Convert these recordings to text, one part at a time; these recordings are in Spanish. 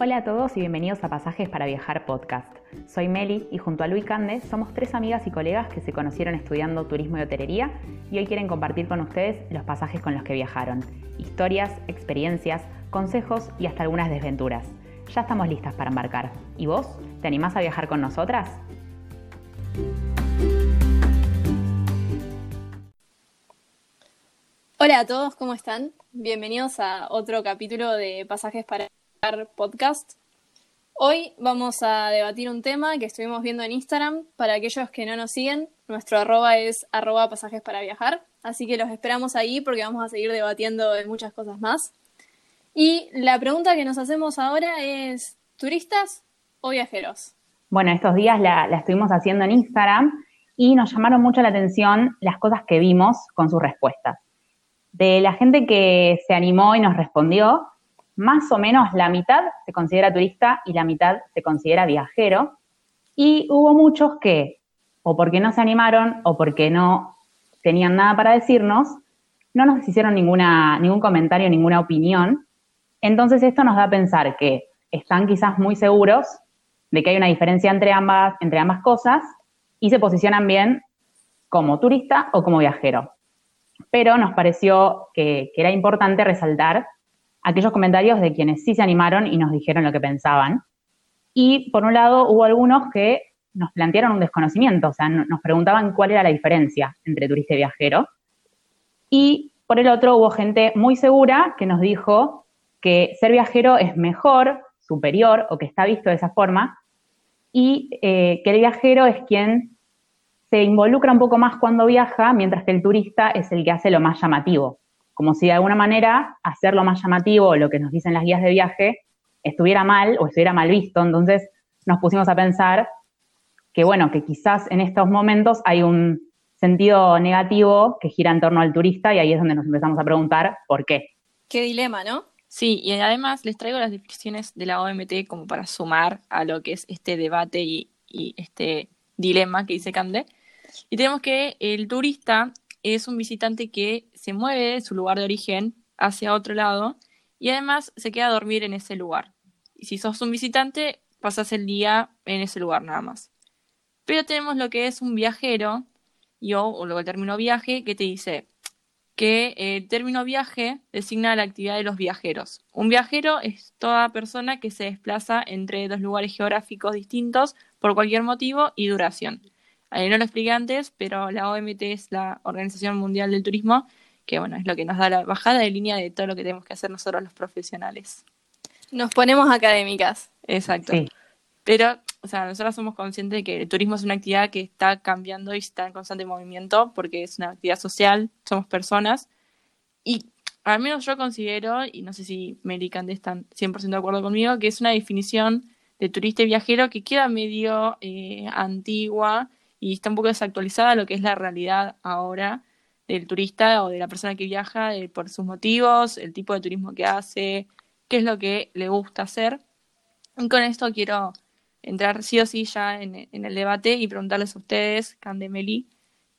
Hola a todos y bienvenidos a Pasajes para Viajar podcast. Soy Meli y junto a Luis Cande somos tres amigas y colegas que se conocieron estudiando turismo y hotelería y hoy quieren compartir con ustedes los pasajes con los que viajaron, historias, experiencias, consejos y hasta algunas desventuras. Ya estamos listas para embarcar. ¿Y vos? ¿Te animás a viajar con nosotras? Hola a todos, ¿cómo están? Bienvenidos a otro capítulo de Pasajes para podcast. Hoy vamos a debatir un tema que estuvimos viendo en Instagram. Para aquellos que no nos siguen, nuestro arroba es arroba pasajes para viajar. Así que los esperamos ahí porque vamos a seguir debatiendo de muchas cosas más. Y la pregunta que nos hacemos ahora es, ¿turistas o viajeros? Bueno, estos días la, la estuvimos haciendo en Instagram y nos llamaron mucho la atención las cosas que vimos con sus respuestas. De la gente que se animó y nos respondió, más o menos la mitad se considera turista y la mitad se considera viajero. Y hubo muchos que, o porque no se animaron o porque no tenían nada para decirnos, no nos hicieron ninguna, ningún comentario, ninguna opinión. Entonces esto nos da a pensar que están quizás muy seguros de que hay una diferencia entre ambas, entre ambas cosas y se posicionan bien como turista o como viajero. Pero nos pareció que, que era importante resaltar aquellos comentarios de quienes sí se animaron y nos dijeron lo que pensaban. Y por un lado hubo algunos que nos plantearon un desconocimiento, o sea, nos preguntaban cuál era la diferencia entre turista y viajero. Y por el otro hubo gente muy segura que nos dijo que ser viajero es mejor, superior o que está visto de esa forma y eh, que el viajero es quien se involucra un poco más cuando viaja, mientras que el turista es el que hace lo más llamativo como si de alguna manera hacerlo más llamativo, lo que nos dicen las guías de viaje, estuviera mal o estuviera mal visto. Entonces nos pusimos a pensar que, bueno, que quizás en estos momentos hay un sentido negativo que gira en torno al turista y ahí es donde nos empezamos a preguntar por qué. Qué dilema, ¿no? Sí, y además les traigo las definiciones de la OMT como para sumar a lo que es este debate y, y este dilema que dice Cande. Y tenemos que el turista es un visitante que se mueve de su lugar de origen hacia otro lado y además se queda a dormir en ese lugar. Y si sos un visitante, pasas el día en ese lugar nada más. Pero tenemos lo que es un viajero, y o, luego el término viaje, que te dice que el término viaje designa la actividad de los viajeros. Un viajero es toda persona que se desplaza entre dos lugares geográficos distintos por cualquier motivo y duración. No lo expliqué antes, pero la OMT es la Organización Mundial del Turismo, que bueno, es lo que nos da la bajada de línea de todo lo que tenemos que hacer nosotros los profesionales. Nos ponemos académicas. Exacto. Pero, o sea, nosotros somos conscientes de que el turismo es una actividad que está cambiando y está en constante movimiento porque es una actividad social, somos personas. Y al menos yo considero, y no sé si Meli y están 100% de acuerdo conmigo, que es una definición de turista y viajero que queda medio eh, antigua y está un poco desactualizada lo que es la realidad ahora del turista o de la persona que viaja eh, por sus motivos, el tipo de turismo que hace, qué es lo que le gusta hacer. Y con esto quiero entrar sí o sí ya en, el debate y preguntarles a ustedes, Candemeli,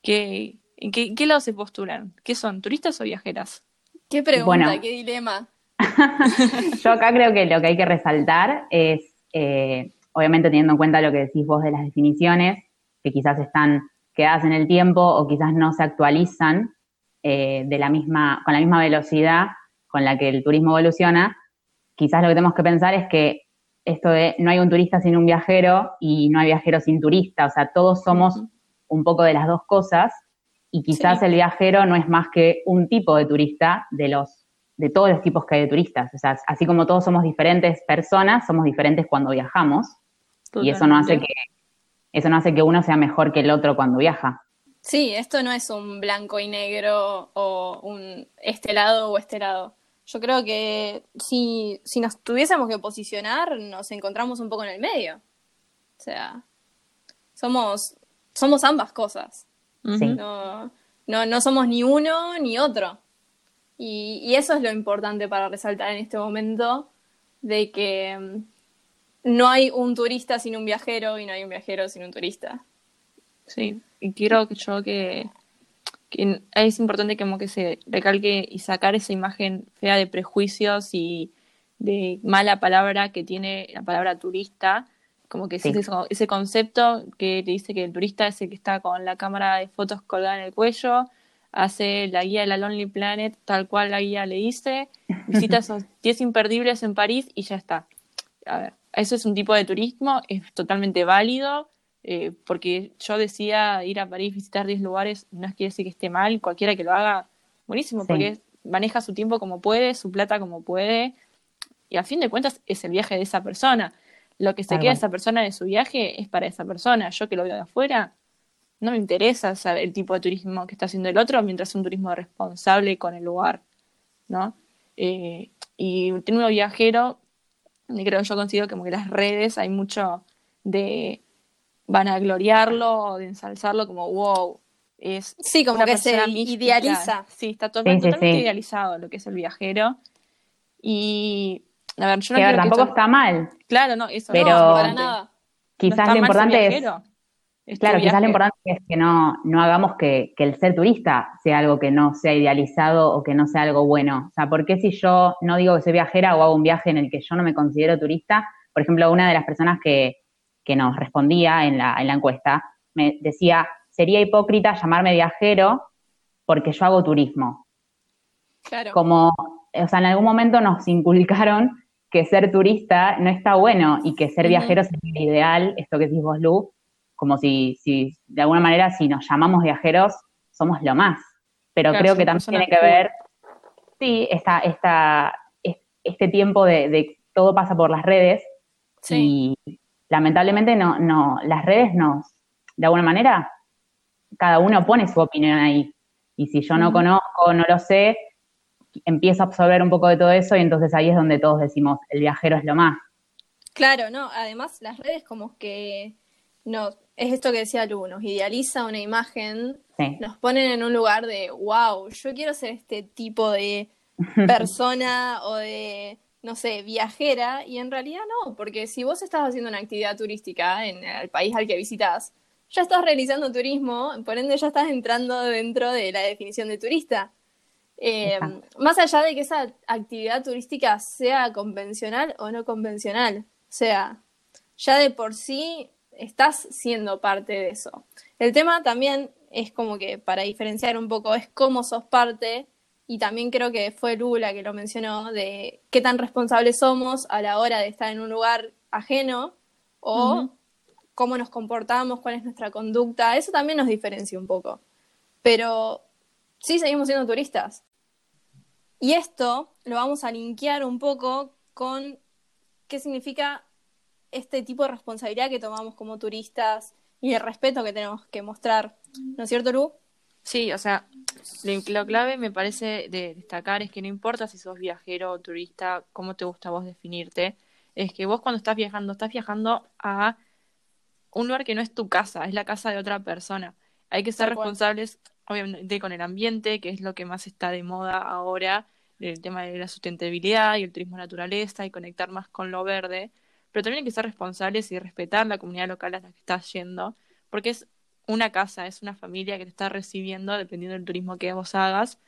¿qué, en qué, qué lado se postulan? ¿Qué son, turistas o viajeras? Qué pregunta, qué dilema. Yo acá creo que lo que hay que resaltar es, eh, obviamente teniendo en cuenta lo que decís vos de las definiciones, que quizás están quedadas en el tiempo o quizás no se actualizan eh, de la misma, con la misma velocidad con la que el turismo evoluciona, quizás lo que tenemos que pensar es que esto de no hay un turista sin un viajero y no hay viajero sin turista, o sea, todos somos un poco de las dos cosas y quizás el viajero no es más que un tipo de turista de los de todos los tipos que hay de turistas, o sea, así como todos somos diferentes personas, somos diferentes cuando viajamos y eso no hace que eso no hace que uno sea mejor que el otro cuando viaja. Sí, esto no es un blanco y negro o un este lado o este lado. Yo creo que si, si nos tuviésemos que posicionar, nos encontramos un poco en el medio. O sea, somos, somos ambas cosas. No, no, no somos ni uno ni otro. Y, y, eso es lo importante para resaltar en este momento, de que no hay un turista sin un viajero y no hay un viajero sin un turista. Sí, y quiero que yo que, es importante como que se recalque y sacar esa imagen fea de prejuicios y de mala palabra que tiene la palabra turista, como que Sí. ese, ese concepto que te dice que el turista es el que está con la cámara de fotos colgada en el cuello, hace la guía de la Lonely Planet tal cual la guía le dice, visita esos 10 imperdibles en París y ya está. A ver, eso es un tipo de turismo, es totalmente válido, eh, porque yo decía ir a París, visitar 10 lugares, no es que decir que esté mal, cualquiera que lo haga, buenísimo, Sí. porque maneja su tiempo como puede, su plata como puede, y a fin de cuentas es el viaje de esa persona. Lo que se queda esa persona de su viaje es para esa persona. Yo que lo veo de afuera, no me interesa saber el tipo de turismo que está haciendo el otro mientras es un turismo responsable con el lugar, ¿no? Eh, y un viajero, y creo yo considero como que las redes hay mucho de vanagloriarlo, de ensalzarlo como wow, es Sí, como que se idealiza. Sí, está Sí, totalmente sí. idealizado lo que es el viajero. Y a ver, yo no que a ver, quiero que tampoco esto- está mal. Claro, no, eso Pero- no, No, para nada. No Quizás está lo mal ser importante es, viajero. Es tu claro, quizás lo importante es que no, no hagamos que, que el ser turista sea algo que no sea idealizado o que no sea algo bueno. O sea, ¿por qué si yo no digo que soy viajera o hago un viaje en el que yo no me considero turista? Por ejemplo, una de las personas que, que nos respondía en la, en la encuesta me decía, sería hipócrita llamarme viajero porque yo hago turismo. Claro. como, o sea, en algún momento nos inculcaron que ser turista no está bueno y que ser viajero sería ideal, esto que decís vos, Lu, como si, si de alguna manera si nos llamamos viajeros somos lo más. Pero Claro, creo que también tiene que ver, sí, esta, esta, es- este tiempo de, de todo pasa por las redes Sí. y lamentablemente no, no, las redes nos, de alguna manera, cada uno pone su opinión ahí. Y si yo no conozco, no lo sé, empiezo a absorber un poco de todo eso y entonces ahí es donde todos decimos, el viajero es lo más. Claro, no, además las redes como que no, es esto que decía Lu, nos idealiza una imagen, Sí, nos ponen en un lugar de, wow, yo quiero ser este tipo de persona o de, no sé, viajera, y en realidad no, porque si vos estás haciendo una actividad turística en el país al que visitas, ya estás realizando turismo, por ende ya estás entrando dentro de la definición de turista. Eh, más allá de que esa actividad turística sea convencional o no convencional, o sea, ya de por sí estás siendo parte de eso. El tema también es como que para diferenciar un poco es cómo sos parte y también creo que fue Lula que lo mencionó de qué tan responsables somos a la hora de estar en un lugar ajeno o cómo nos comportamos, cuál es nuestra conducta, eso también nos diferencia un poco. Pero sí seguimos siendo turistas. Y esto lo vamos a linkear un poco con qué significa este tipo de responsabilidad que tomamos como turistas y el respeto que tenemos que mostrar. ¿No es cierto, Lu? Sí, o sea, lo, clave me parece de destacar es que no importa si sos viajero o turista, cómo te gusta vos definirte, es que vos cuando estás viajando, estás viajando a un lugar que no es tu casa, es la casa de otra persona. Hay que ser Tal cual. responsables, obviamente, con el ambiente, que es lo que más está de moda ahora, el tema de la sustentabilidad y el turismo naturaleza y conectar más con lo verde, pero también hay que ser responsables y respetar la comunidad local a la que estás yendo, porque es una casa, es una familia que te está recibiendo dependiendo del turismo que vos hagas,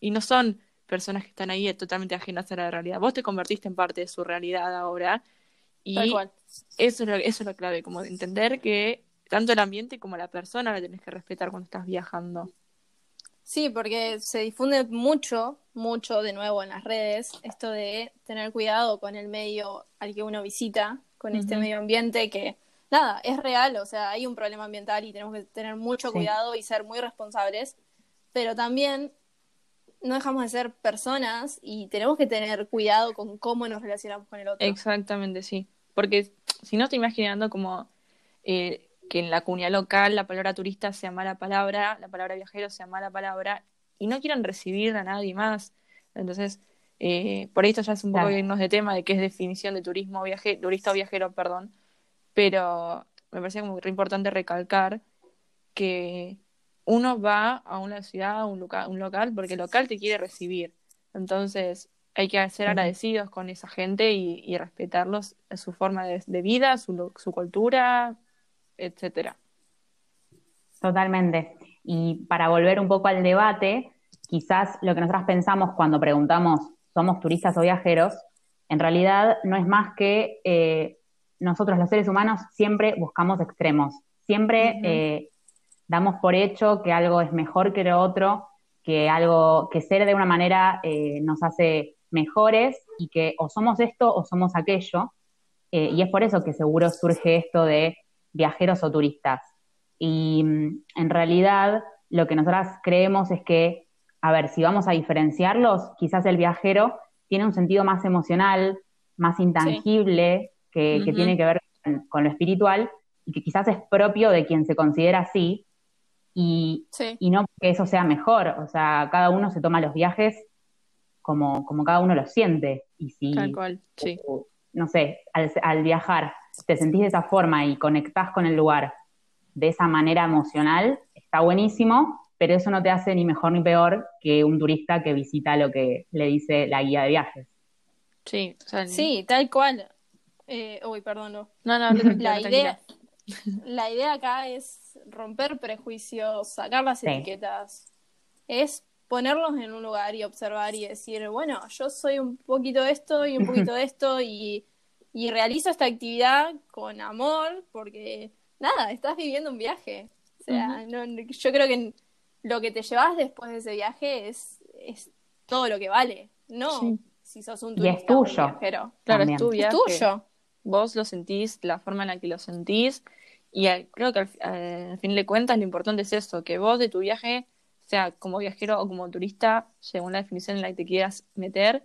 y no son personas que están ahí totalmente ajenas a la realidad. Vos te convertiste en parte de su realidad ahora, y Tal cual. eso es lo, eso es lo clave, como de entender que tanto el ambiente como la persona la tenés que respetar cuando estás viajando. Sí, porque se difunde mucho, mucho de nuevo en las redes, esto de tener cuidado con el medio al que uno visita, con este medio ambiente que, nada, es real, o sea, hay un problema ambiental y tenemos que tener mucho Sí. cuidado y ser muy responsables, pero también no dejamos de ser personas y tenemos que tener cuidado con cómo nos relacionamos con el otro. Exactamente, sí. Porque si no estoy imaginando como eh, que en la comunidad local la palabra turista sea mala palabra, la palabra viajero sea mala palabra, y no quieran recibir a nadie más. Entonces, eh, por esto ya es un poco Claro. irnos de tema de qué es definición de turismo viaje, turista o viajero, perdón. Pero me parecía como re importante recalcar que uno va a una ciudad, a un local, un local, porque el local te quiere recibir. Entonces, hay que ser agradecidos con esa gente y, y respetarlos, su forma de, de vida, su, su cultura, etcétera. Totalmente. Y para volver un poco al debate, quizás lo que nosotros pensamos cuando preguntamos, ¿somos turistas o viajeros? en realidad no es más que eh, nosotros los seres humanos siempre buscamos extremos, siempre eh, damos por hecho que algo es mejor que lo otro, que algo, que ser de una manera eh, nos hace mejores y que o somos esto o somos aquello. y es por eso que seguro surge esto de viajeros o turistas. Y mm, en realidad lo que nosotras creemos es que, a ver, si vamos a diferenciarlos, quizás el viajero tiene un sentido más emocional, más intangible, que, tiene que ver con, lo espiritual y que quizás es propio de quien se considera así y, y no que eso sea mejor. O sea, cada uno se toma los viajes como, como cada uno lo siente. Y si, Tal cual, sí. no sé, al, al viajar te sentís de esa forma y conectás con el lugar de esa manera emocional, está buenísimo, pero eso no te hace ni mejor ni peor que un turista que visita lo que le dice la guía de viajes. Sí, sí, tal cual. Eh, uy, perdón. No, no, la idea, la idea acá es romper prejuicios, sacar las etiquetas. Es ponerlos en un lugar y observar y decir, bueno, yo soy un poquito de esto y un poquito de esto y, y realizo esta actividad con amor porque, nada, estás viviendo un viaje. O sea, no, yo creo que lo que te llevas después de ese viaje es, es todo lo que vale, no si sos un turista y es tuyo. Claro, es tu viaje. tuyo. Vos lo sentís, la forma en la que lo sentís, y creo que al, fin de cuentas lo importante es eso, que vos de tu viaje, sea como viajero o como turista, según la definición en la que te quieras meter,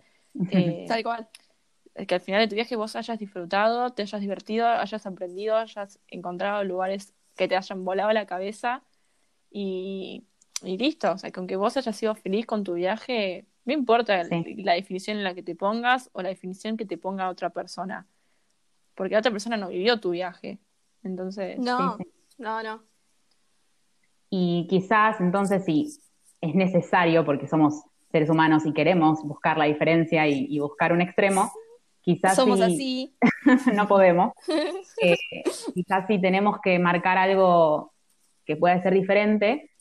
eh, tal cual. Que al final de tu viaje vos hayas disfrutado, te hayas divertido, hayas aprendido, hayas encontrado lugares que te hayan volado la cabeza y y listo, o sea, que aunque vos hayas sido feliz con tu viaje, no importa la definición en la que te pongas o la definición que te ponga otra persona, porque la otra persona no vivió tu viaje. Entonces, no, no, no. Y quizás entonces sí, es necesario, porque somos seres humanos y queremos buscar la diferencia y, buscar un extremo, quizás somos así. no podemos. Eh, quizás sí tenemos que marcar algo que pueda ser diferente,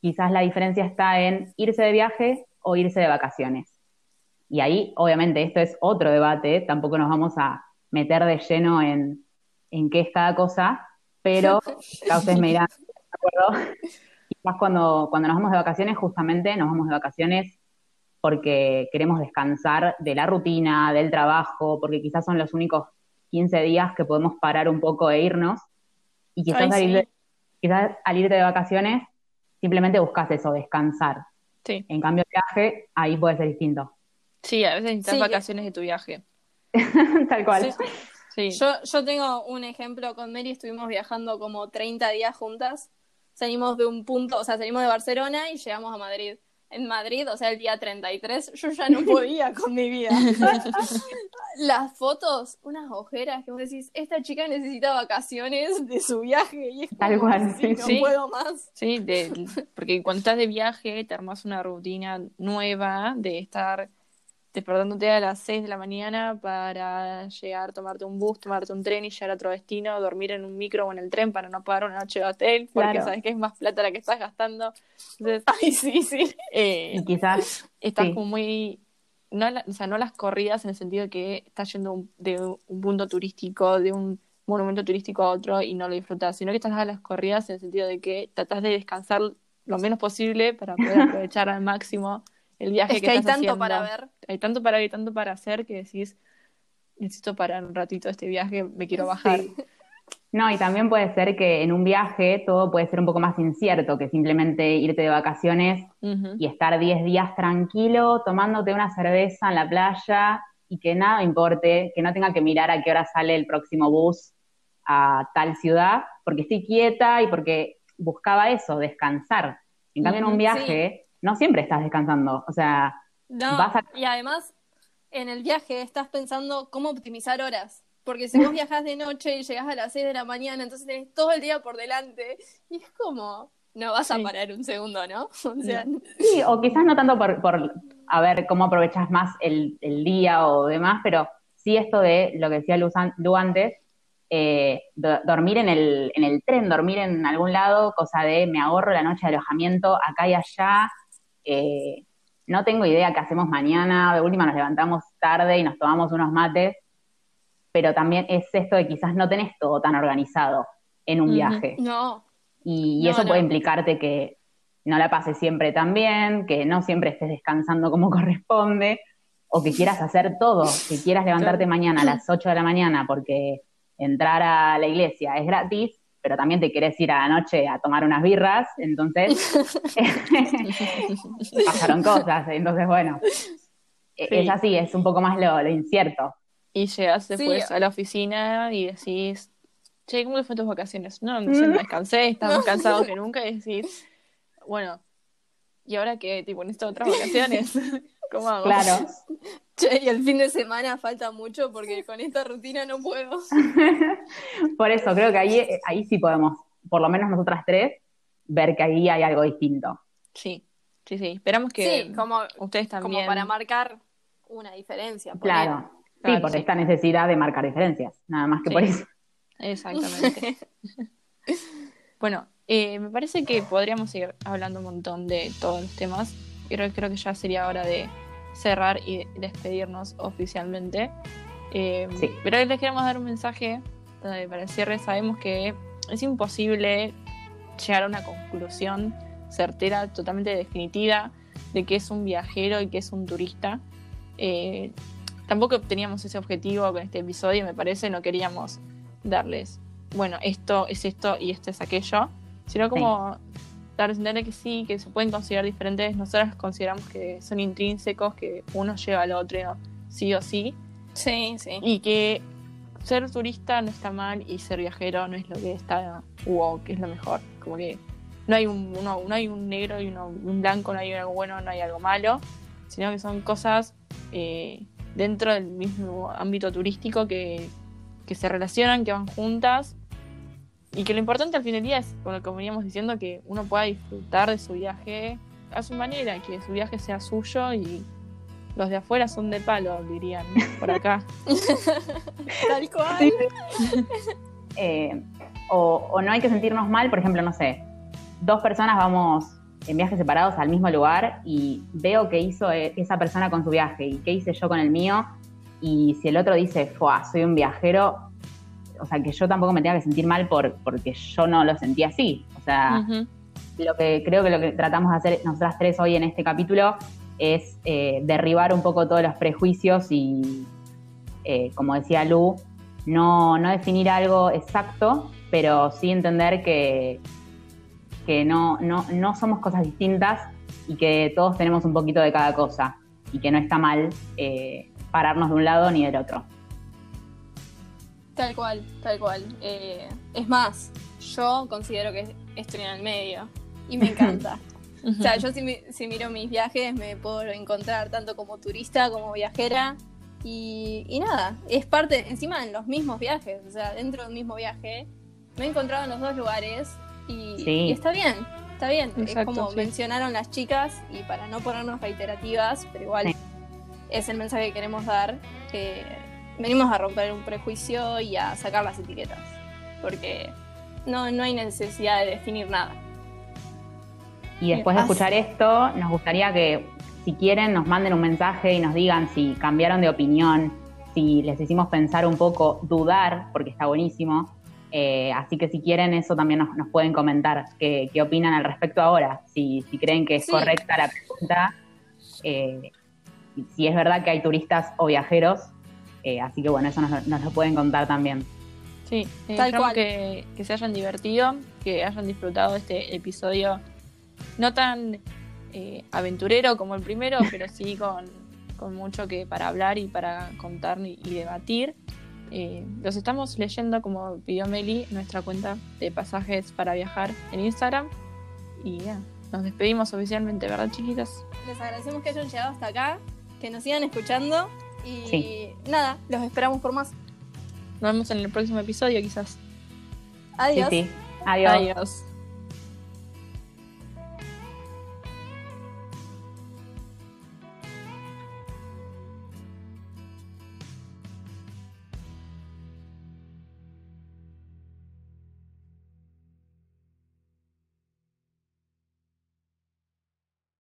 quizás la diferencia está en irse de viaje o irse de vacaciones. Y ahí, obviamente, esto es otro debate, tampoco nos vamos a meter de lleno en, qué es cada cosa, pero ya ustedes me dirán, ¿de acuerdo? Quizás cuando, cuando nos vamos de vacaciones, justamente nos vamos de vacaciones porque queremos descansar de la rutina, del trabajo, porque quizás son los únicos 15 días que podemos parar un poco e irnos. Y quizás, quizás al irte de vacaciones simplemente buscas eso, descansar. Sí. En cambio, viaje, ahí puede ser distinto. Sí, a veces necesitas vacaciones de tu viaje. Tal cual. Sí. Yo, yo tengo un ejemplo con Mary, estuvimos viajando como 30 días juntas. Salimos de un punto, o sea, salimos de Barcelona y llegamos a Madrid en Madrid, o sea, el día 33, yo ya no podía con mi vida. Las fotos, unas ojeras que vos decís, esta chica necesita vacaciones de su viaje y es Tal cual, sí, no puedo más. Sí, porque cuando estás de viaje te armas una rutina nueva de estar despertándote a las 6 de la mañana para llegar, tomarte un bus, tomarte un tren y llegar a otro destino, dormir en un micro o en el tren para no pagar una noche de hotel, porque sabes que es más plata la que estás gastando. Entonces, ay, sí, sí. Eh, y quizás estás como muy no, o sea, no las corridas en el sentido de que estás yendo de un punto turístico, de un monumento turístico a otro y no lo disfrutas, sino que estás a las corridas en el sentido de que tratas de descansar lo menos posible para poder aprovechar al máximo el viaje es que, hay tanto para ver. Hay tanto para ver y tanto para hacer que decís, necesito parar un ratito este viaje, me quiero bajar. No, y también puede ser que en un viaje todo puede ser un poco más incierto que simplemente irte de vacaciones y estar 10 días tranquilo tomándote una cerveza en la playa y que nada importe, que no tenga que mirar a qué hora sale el próximo bus a tal ciudad, porque estoy quieta y porque buscaba eso, descansar. En cambio, en un viaje no siempre estás descansando. O sea, vas a... y además en el viaje estás pensando cómo optimizar horas. Porque si vos viajas de noche y llegas a las 6 de la mañana, entonces tenés todo el día por delante. Y es como, no vas a parar un segundo, ¿no? O sea, sí, o quizás no tanto por, por a ver cómo aprovechas más el, el, día o demás, pero sí esto de lo que decía Lu antes, eh, dormir en el, en el tren, dormir en algún lado, cosa de me ahorro la noche de alojamiento acá y allá, eh, no tengo idea qué hacemos mañana, de última nos levantamos tarde y nos tomamos unos mates, pero también es esto de quizás no tenés todo tan organizado en un viaje. No, Y, y No, eso no. puede implicarte que no la pases siempre tan bien, que no siempre estés descansando como corresponde, o que quieras hacer todo, que quieras levantarte mañana a las 8 de la mañana porque entrar a la iglesia es gratis, pero también te querés ir a la noche a tomar unas birras, entonces pasaron cosas, entonces bueno, e- Sí. es así, es un poco más lo, lo incierto. Y llegas después Sí. a la oficina y decís, che, ¿cómo fue tus vacaciones? No, no sé, no descansé, estaba más cansado que nunca y decís, bueno, ¿y ahora qué? Tipo, necesito otras vacaciones. ¿Cómo hago? Claro. Che, y el fin de semana falta mucho porque con esta rutina no puedo. Por eso creo que ahí, ahí sí podemos, por lo menos nosotras tres, ver que ahí hay algo distinto. Sí, sí, sí. Esperamos que sí, como, ustedes también. como para marcar una diferencia. ponele. Claro. Sí, Claro, por sí. esta necesidad de marcar diferencias, nada más que Sí. por eso. Exactamente. bueno, eh, me parece que podríamos seguir hablando un montón de todos los temas. Creo, creo que ya sería hora de cerrar y despedirnos oficialmente. Eh, Sí. Pero les queremos dar un mensaje eh, para el cierre. Sabemos que es imposible llegar a una conclusión certera, totalmente definitiva, de que es un viajero y que es un turista. Eh, tampoco teníamos ese objetivo con este episodio, me parece, no queríamos darles, bueno, esto es esto y esto es aquello, sino como a entender que sí, que se pueden considerar diferentes. Nosotros consideramos que son intrínsecos, que uno lleva al otro sí o sí, Sí, sí. y que ser turista no está mal y ser viajero no es lo que está wow, que es lo mejor. Como que no hay un, uno, no hay un negro y uno, un blanco, no hay algo bueno, no hay algo malo, sino que son cosas eh, dentro del mismo ámbito turístico que, que se relacionan, que van juntas. Y que lo importante al fin del día es, como lo que veníamos diciendo, que uno pueda disfrutar de su viaje a su manera, que su viaje sea suyo y los de afuera son de palo, dirían por acá. Tal cual. Eh, o, o no hay que sentirnos mal, por ejemplo, no sé, dos personas vamos en viajes separados al mismo lugar y veo qué hizo eh, esa persona con su viaje y qué hice yo con el mío. Y si el otro dice, Fua, soy un viajero, o sea, que yo tampoco me tenga que sentir mal por, porque yo no lo sentí así. O sea, lo que creo que lo que tratamos de hacer nosotras tres hoy en este capítulo es eh, derribar un poco todos los prejuicios y, eh, como decía Lu, no, no definir algo exacto, pero sí entender que, que no, no, no somos cosas distintas y que todos tenemos un poquito de cada cosa y que no está mal eh, pararnos de un lado ni del otro. Tal cual, tal cual. Eh, es más, yo considero que estoy en el medio y me encanta. O sea, yo si, mi- si miro mis viajes me puedo encontrar tanto como turista como viajera y, y nada, es parte, encima en los mismos viajes, o sea, dentro del mismo viaje me he encontrado en los dos lugares y, Sí. y está bien, está bien. Exacto, es como sí. mencionaron las chicas y para no ponernos reiterativas, pero igual Sí. es el mensaje que queremos dar, que venimos a romper un prejuicio y a sacar las etiquetas, porque no, no hay necesidad de definir nada. Y después de escuchar esto, nos gustaría que, si quieren, nos manden un mensaje y nos digan si cambiaron de opinión, si les hicimos pensar un poco, dudar, porque está buenísimo. Eh, así que si quieren, eso también nos, nos pueden comentar, qué, qué opinan al respecto ahora, si, si creen que es Sí. correcta la pregunta, eh, si es verdad que hay turistas o viajeros. Eh, así que bueno, eso nos, nos lo pueden contar también. Sí, eh, Tal esperamos cual. que, que se hayan divertido, que hayan disfrutado de este episodio no tan eh, aventurero como el primero, pero sí con, con mucho que para hablar y para contar y, y debatir. Eh, los estamos leyendo, como pidió Meli, nuestra cuenta de pasajes para viajar en Instagram. Y ya, nos despedimos oficialmente, ¿verdad, chiquitas? Les agradecemos que hayan llegado hasta acá, que nos sigan escuchando y Sí. nada, los esperamos por más. Nos vemos en el próximo episodio, quizás. Adiós. Sí, sí. Adiós. Adiós.